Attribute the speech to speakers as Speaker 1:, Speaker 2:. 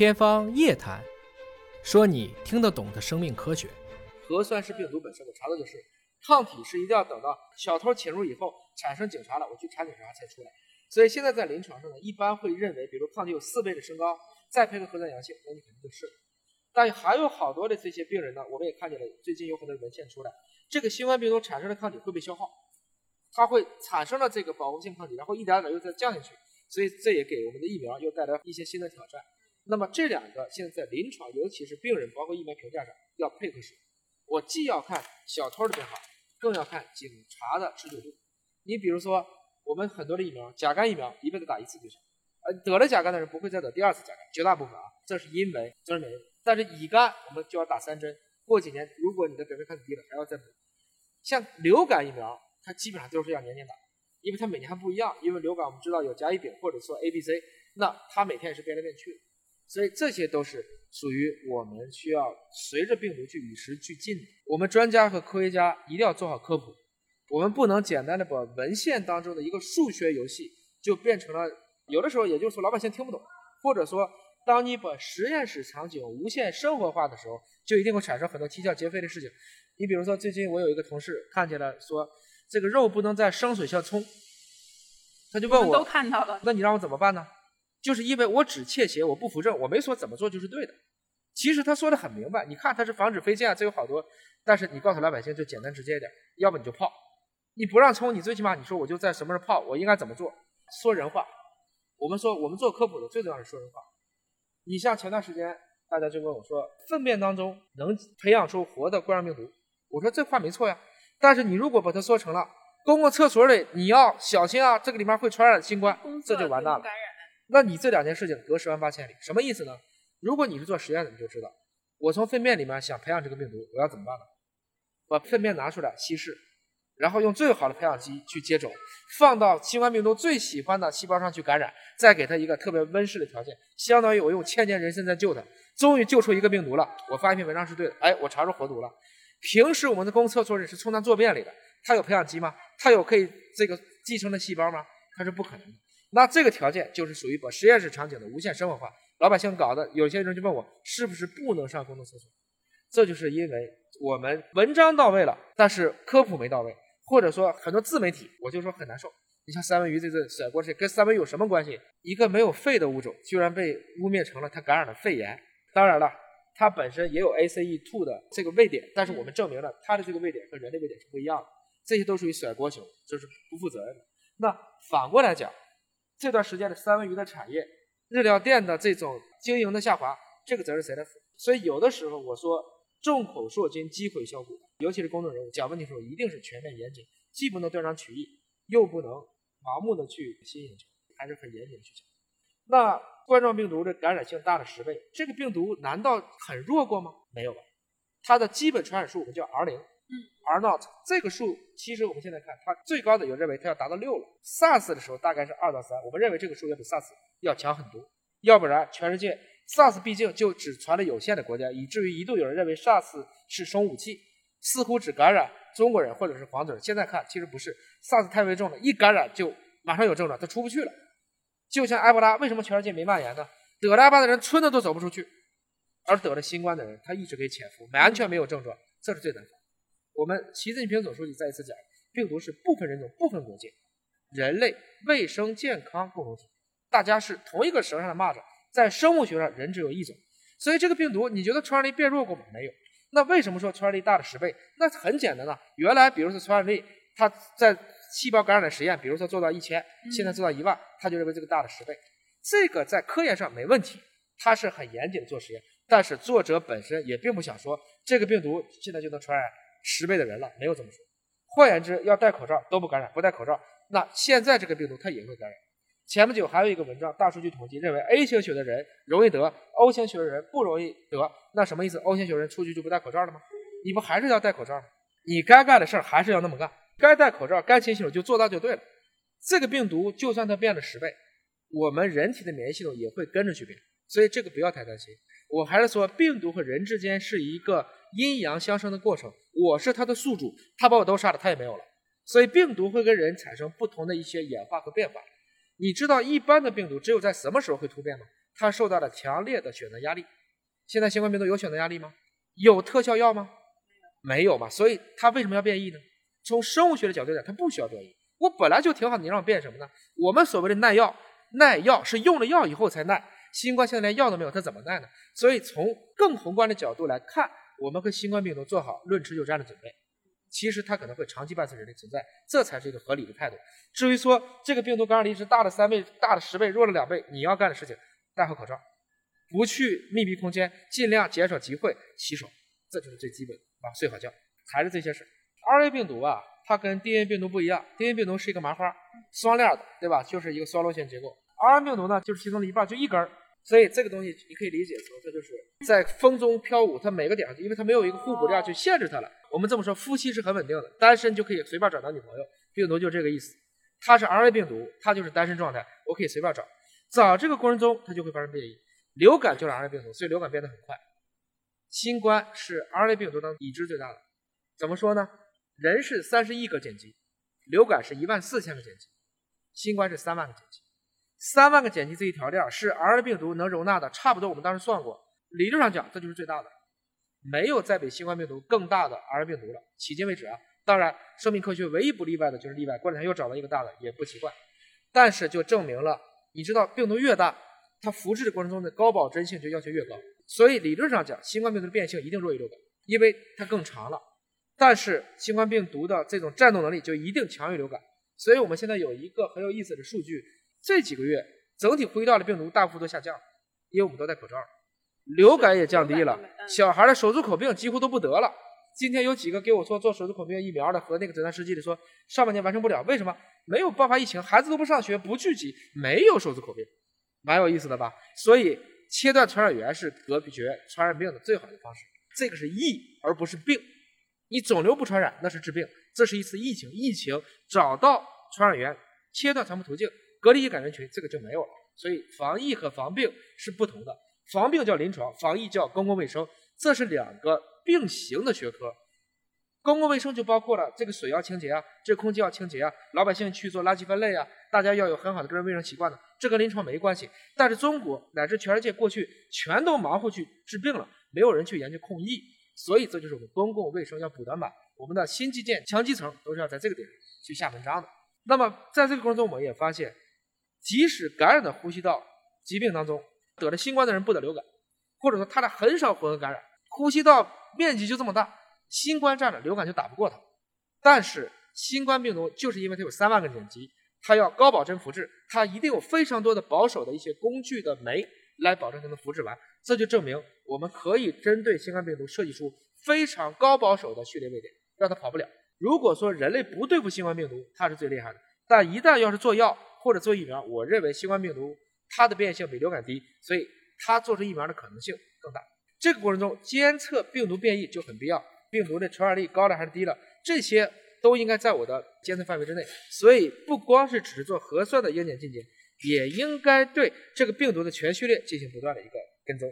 Speaker 1: 天方夜谭，说你听得懂的生命科学。
Speaker 2: 核酸是病毒本身，我查的就是抗体是一定要等到小偷潜入以后产生警察了，我去查警察才出来。所以现在在临床上呢，一般会认为，比如抗体有四倍的升高，再配合核酸阳性，那你肯定就是。但还有好多的这些病人呢，我们也看见了，最近有很多文献出来，这个新冠病毒产生的抗体会被消耗，它会产生了这个保护性抗体，然后一点点又再降下去，所以这也给我们的疫苗又带来一些新的挑战。那么这两个现在在临床，尤其是病人，包括疫苗评价上要配合使用。我既要看小偷的变化，更要看警察的持久度。你比如说，我们很多的疫苗，甲肝疫苗一辈子打一次就行，呃，得了甲肝的人不会再得第二次甲肝，绝大部分啊，这是因为增生免疫。但是乙肝我们就要打三针，过几年如果你的表面抗体低了，还要再补。像流感疫苗，它基本上都是要年年打，因为它每年还不一样。因为流感我们知道有甲乙丙或者说 A、B、C，那它每天也是变来变去的，所以这些都是属于我们需要随着病毒去与时俱进的。我们专家和科学家一定要做好科普，我们不能简单的把文献当中的一个数学游戏就变成了有的时候也就是说老百姓听不懂，或者说。当你把实验室场景无限生活化的时候，就一定会产生很多啼笑皆非的事情。你比如说，最近我有一个同事看见了，说这个肉不能在生水下冲，他就问我，
Speaker 3: 都看到了，
Speaker 2: 那你让我怎么办呢？就是因为我只窃邪，我不扶正，我没说怎么做就是对的。其实他说的很明白，你看他是防止飞溅，这有好多，但是你告诉老百姓就简单直接一点，要不你就泡，你不让冲，你最起码你说我就在什么时候泡，我应该怎么做？说人话。我们说我们做科普的最重要是说人话。你像前段时间，大家就问我说，粪便当中能培养出活的冠状病毒？我说这话没错呀，但是你如果把它说成了公共厕所里你要小心啊，这个里面会传染新冠，这就完蛋了。那你这两件事情隔十万八千里，什么意思呢？如果你是做实验的，你就知道，我从粪便里面想培养这个病毒，我要怎么办呢？把粪便拿出来稀释。然后用最好的培养基去接种，放到新冠病毒最喜欢的细胞上去感染，再给它一个特别温室的条件，相当于我用千年人参在救它，终于救出一个病毒了。我发一篇文章是对的，哎，我查出活毒了。平时我们的公厕所里是充当坐便里的，它有培养基吗？它有可以这个继承的细胞吗？它是不可能的。那这个条件就是属于把实验室场景的无限生活化，老百姓搞的。有些人就问我是不是不能上公共厕所？这就是因为我们文章到位了，但是科普没到位。或者说很多自媒体，我就说很难受。你像三文鱼这次甩锅，这跟三文鱼有什么关系？一个没有肺的物种，居然被污蔑成了它感染了肺炎。当然了，它本身也有 ACE2 的这个位点，但是我们证明了它的这个位点和人类位点是不一样的。这些都属于甩锅型，就是不负责任的。那反过来讲，这段时间的三文鱼的产业、日料店的这种经营的下滑，这个责任谁来负？所以有的时候我说。众口铄金，积毁销骨。尤其是公众人物讲问题的时候，一定是全面严谨，既不能断章取义，又不能盲目的去吸引眼球，还是很严谨的去讲。那冠状病毒的感染性大了十倍，这个病毒难道很弱过吗？没有吧。它的基本传染数我们叫 R 零，嗯，R not 这个数，其实我们现在看它最高的有认为它要达到六了。SARS 的时候大概是二到三，我们认为这个数要比 SARS 要强很多，要不然全世界。SARS 毕竟就只传了有限的国家，以至于一度有人认为 SARS 是生物武器，似乎只感染中国人或者是黄种人。现在看其实不是，SARS 太危重了，一感染就马上有症状，他出不去了。就像埃博拉，为什么全世界没蔓延呢？得了埃博拉的人村子都走不出去，而得了新冠的人他一直可以潜伏，完全没有症状，这是最难的。我们习近平总书记再一次讲，病毒是不分人种、不分国界，人类卫生健康共同体，大家是同一个绳上的蚂蚱。在生物学上，人只有一种，所以这个病毒，你觉得传染力变弱过吗？没有。那为什么说传染力大了十倍？那很简单呐，原来比如说传染力，它在细胞感染的实验，比如说做到一千，现在做到一万，他就认为这个大了十倍。这个在科研上没问题，它是很严谨的做实验。但是作者本身也并不想说这个病毒现在就能传染十倍的人了，没有这么说。换言之，要戴口罩都不感染，不戴口罩，那现在这个病毒它也会感染。前不久还有一个文章，大数据统计认为 A 型血的人容易得，O 型血的人不容易得。那什么意思？O 型血人出去就不戴口罩了吗？你不还是要戴口罩？你该干的事儿还是要那么干，该戴口罩、该勤洗手就做到就对了。这个病毒就算它变了十倍，我们人体的免疫系统也会跟着去变，所以这个不要太担心。我还是说，病毒和人之间是一个阴阳相生的过程，我是它的宿主，它把我都杀了，它也没有了。所以病毒会跟人产生不同的一些演化和变化。你知道一般的病毒只有在什么时候会突变吗？它受到了强烈的选择压力。现在新冠病毒有选择压力吗？有特效药吗？没有嘛。所以它为什么要变异呢？从生物学的角度讲，它不需要变异。我本来就挺好，你让我变什么呢？我们所谓的耐药，耐药是用了药以后才耐。新冠现在连药都没有，它怎么耐呢？所以从更宏观的角度来看，我们和新冠病毒做好论持久战的准备。其实它可能会长期伴随人类存在，这才是一个合理的态度。至于说这个病毒感染力是大了三倍、大了十倍、弱了两倍，你要干的事情，戴好口罩，不去密闭空间，尽量减少集会，洗手，这就是最基本的啊。睡好觉，还是这些事 RNA 病毒啊，它跟 DNA 病毒不一样，DNA 病毒是一个麻花，双链的，对吧？就是一个双螺旋结构。RNA 病毒呢，就是其中的一半，就一根儿。所以这个东西你可以理解成，它就是在风中飘舞，它每个点上，因为它没有一个互补链去限制它了。我们这么说，夫妻是很稳定的，单身就可以随便找到女朋友。病毒就这个意思，它是 RNA 病毒，它就是单身状态，我可以随便找。找这个过程中，它就会发生变异。流感就是 RNA 病毒，所以流感变得很快。新冠是 RNA 病毒当中已知最大的。怎么说呢？人是三十亿个碱基，流感是一万四千个碱基，新冠是三万个碱基。三万个碱基这一条链是 RNA 病毒能容纳的，差不多我们当时算过，理论上讲这就是最大的，没有再比新冠病毒更大的 RNA 病毒了。迄今为止啊，当然生命科学唯一不例外的就是例外，过两天又找到一个大的也不奇怪。但是就证明了，你知道病毒越大，它复制的过程中的高保真性就要求越高。所以理论上讲，新冠病毒的变性一定弱于流感，因为它更长了。但是新冠病毒的这种战斗能力就一定强于流感。所以我们现在有一个很有意思的数据。这几个月，整体呼吸道的病毒大幅度下降，因为我们都戴口罩，流感也降低了，小孩的手足口病几乎都不得了。今天有几个给我说做手足口病疫苗的和那个诊断试剂的说，上半年完成不了，为什么？没有爆发疫情，孩子都不上学，不聚集，没有手足口病，蛮有意思的吧？所以切断传染源是隔绝传染病的最好的方式，这个是疫而不是病。你肿瘤不传染那是治病，这是一次疫情，疫情找到传染源，切断传播途径。隔离易感人群，这个就没有了。所以防疫和防病是不同的，防病叫临床，防疫叫公共卫生，这是两个并行的学科。公共卫生就包括了这个水要清洁啊，这空气要清洁啊，老百姓去做垃圾分类啊，大家要有很好的个人卫生习惯呢，这跟临床没关系。但是中国乃至全世界过去全都忙活去治病了，没有人去研究控疫，所以这就是我们公共卫生要补短板。我们的新基建强基层都是要在这个点去下文章的。那么在这个过程中，我们也发现。即使感染的呼吸道疾病当中得了新冠的人不得流感，或者说他俩很少混合感染，呼吸道面积就这么大，新冠占了流感就打不过他。但是新冠病毒就是因为它有三万个碱基，它要高保真复制，它一定有非常多的保守的一些工具的酶来保证它能复制完。这就证明我们可以针对新冠病毒设计出非常高保守的序列位点，让它跑不了。如果说人类不对付新冠病毒，它是最厉害的，但一旦要是做药，或者做疫苗，我认为新冠病毒它的变异性比流感低，所以它做出疫苗的可能性更大。这个过程中监测病毒变异就很必要，病毒的传染力高了还是低了，这些都应该在我的监测范围之内。所以不光是只是做核酸的应检进检，也应该对这个病毒的全序列进行不断的一个跟踪。